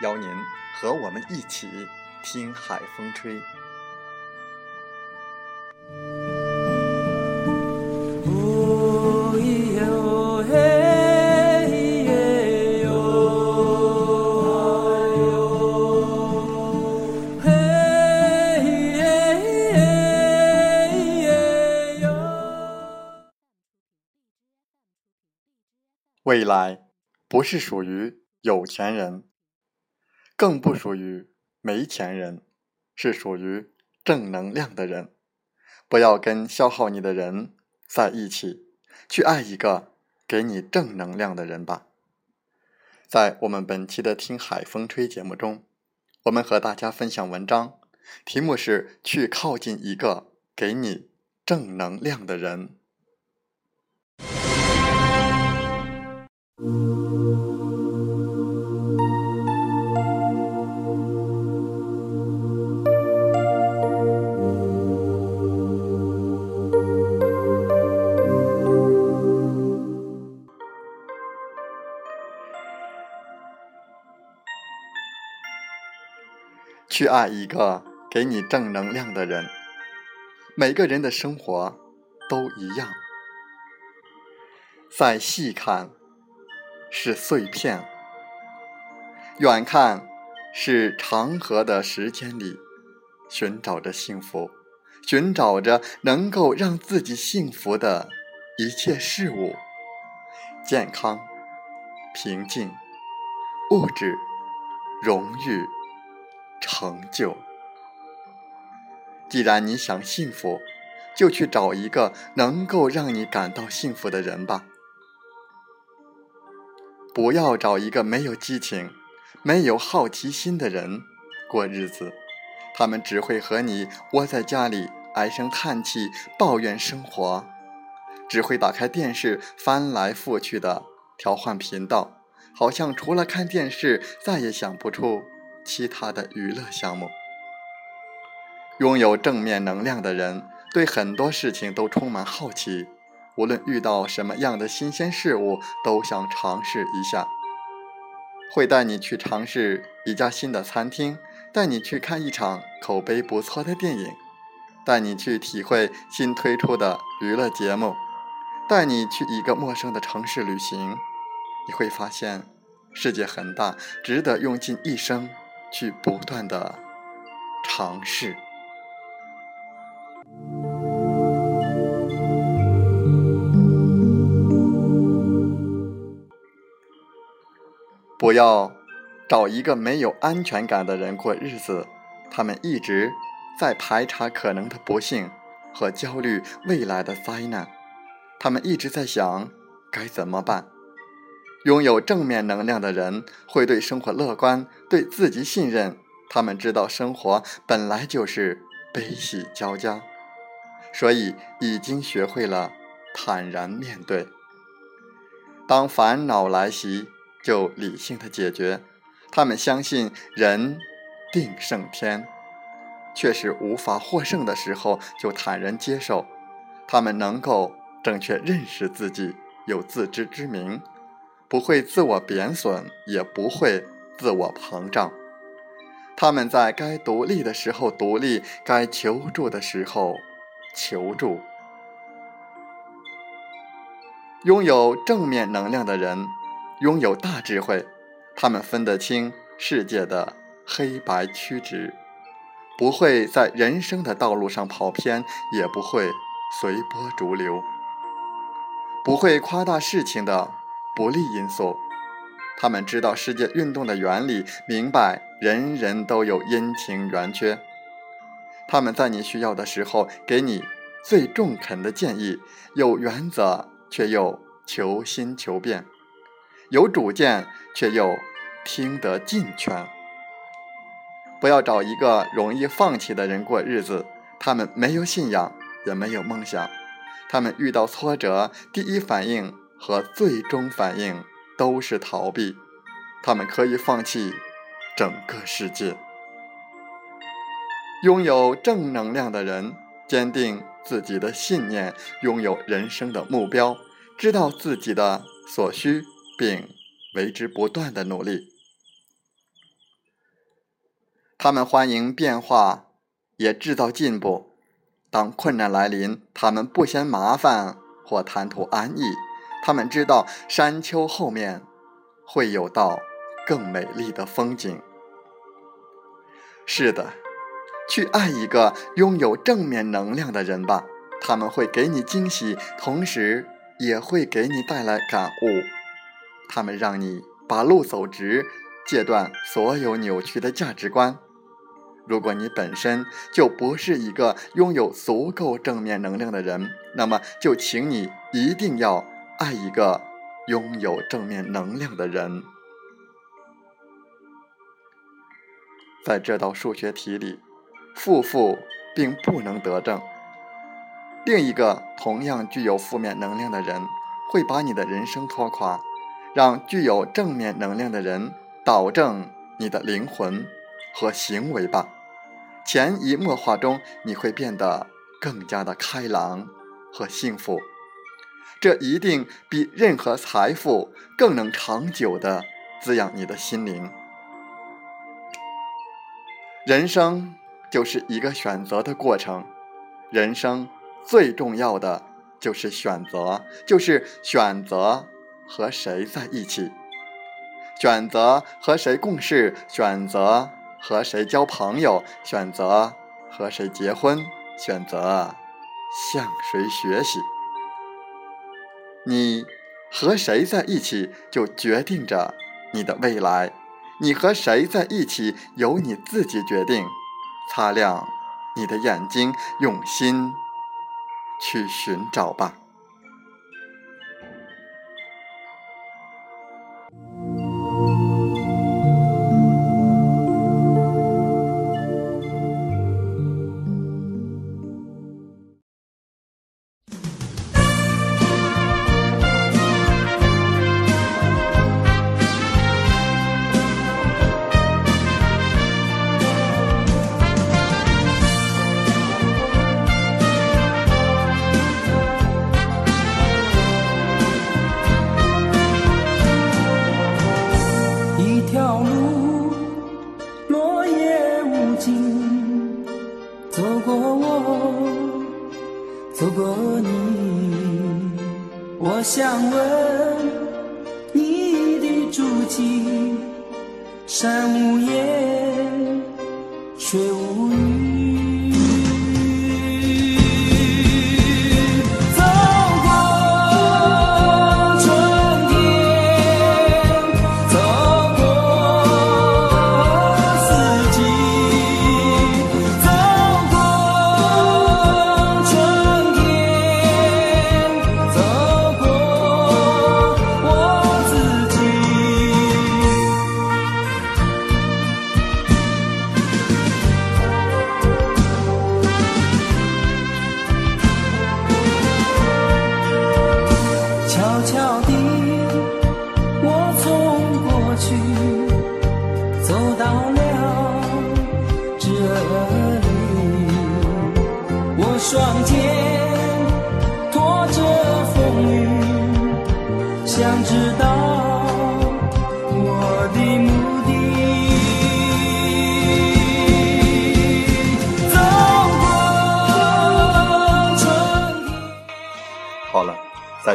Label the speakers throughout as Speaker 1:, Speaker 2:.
Speaker 1: 邀您和我们一起听海风吹。未来不是属于有钱人。更不属于没钱人，是属于正能量的人。不要跟消耗你的人在一起，去爱一个给你正能量的人吧。在我们本期的《听海风吹》节目中，我们和大家分享文章，题目是“去靠近一个给你正能量的人”。去爱一个给你正能量的人。每个人的生活都一样，再细看是碎片，远看是长河的时间里，寻找着幸福，寻找着能够让自己幸福的一切事物：健康、平静、物质、荣誉。成就。既然你想幸福，就去找一个能够让你感到幸福的人吧。不要找一个没有激情、没有好奇心的人过日子，他们只会和你窝在家里唉声叹气、抱怨生活，只会打开电视翻来覆去的调换频道，好像除了看电视再也想不出。其他的娱乐项目，拥有正面能量的人对很多事情都充满好奇，无论遇到什么样的新鲜事物，都想尝试一下。会带你去尝试一家新的餐厅，带你去看一场口碑不错的电影，带你去体会新推出的娱乐节目，带你去一个陌生的城市旅行。你会发现，世界很大，值得用尽一生。去不断的尝试，不要找一个没有安全感的人过日子。他们一直在排查可能的不幸和焦虑未来的灾难，他们一直在想该怎么办。拥有正面能量的人会对生活乐观，对自己信任。他们知道生活本来就是悲喜交加，所以已经学会了坦然面对。当烦恼来袭，就理性的解决。他们相信人定胜天，确实无法获胜的时候，就坦然接受。他们能够正确认识自己，有自知之明。不会自我贬损，也不会自我膨胀。他们在该独立的时候独立，该求助的时候求助。拥有正面能量的人，拥有大智慧，他们分得清世界的黑白曲直，不会在人生的道路上跑偏，也不会随波逐流，不会夸大事情的不利因素。他们知道世界运动的原理，明白人人都有阴晴圆缺。他们在你需要的时候，给你最中肯的建议，有原则。却又求新求变，有主见却又听得进劝。不要找一个容易放弃的人过日子。他们没有信仰，也没有梦想。他们遇到挫折，第一反应和最终反应都是逃避。他们可以放弃整个世界。拥有正能量的人，坚定。自己的信念，拥有人生的目标，知道自己的所需，并为之不断的努力。他们欢迎变化，也制造进步。当困难来临，他们不嫌麻烦或贪图安逸。他们知道山丘后面会有道更美丽的风景。是的。去爱一个拥有正面能量的人吧，他们会给你惊喜，同时也会给你带来感悟。他们让你把路走直，戒断所有扭曲的价值观。如果你本身就不是一个拥有足够正面能量的人，那么就请你一定要爱一个拥有正面能量的人。在这道数学题里。负负并不能得正。另一个同样具有负面能量的人，会把你的人生拖垮。让具有正面能量的人导正你的灵魂和行为吧。潜移默化中，你会变得更加的开朗和幸福。这一定比任何财富更能长久的滋养你的心灵。人生。就是一个选择的过程，人生最重要的就是选择，就是选择和谁在一起，选择和谁共事，选择和谁交朋友，选择和谁结婚，选择向谁学习。你和谁在一起，就决定着你的未来；你和谁在一起，由你自己决定。擦亮你的眼睛，用心去寻找吧。
Speaker 2: 你的足迹，山无言，水无语。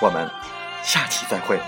Speaker 1: 我们下期再会。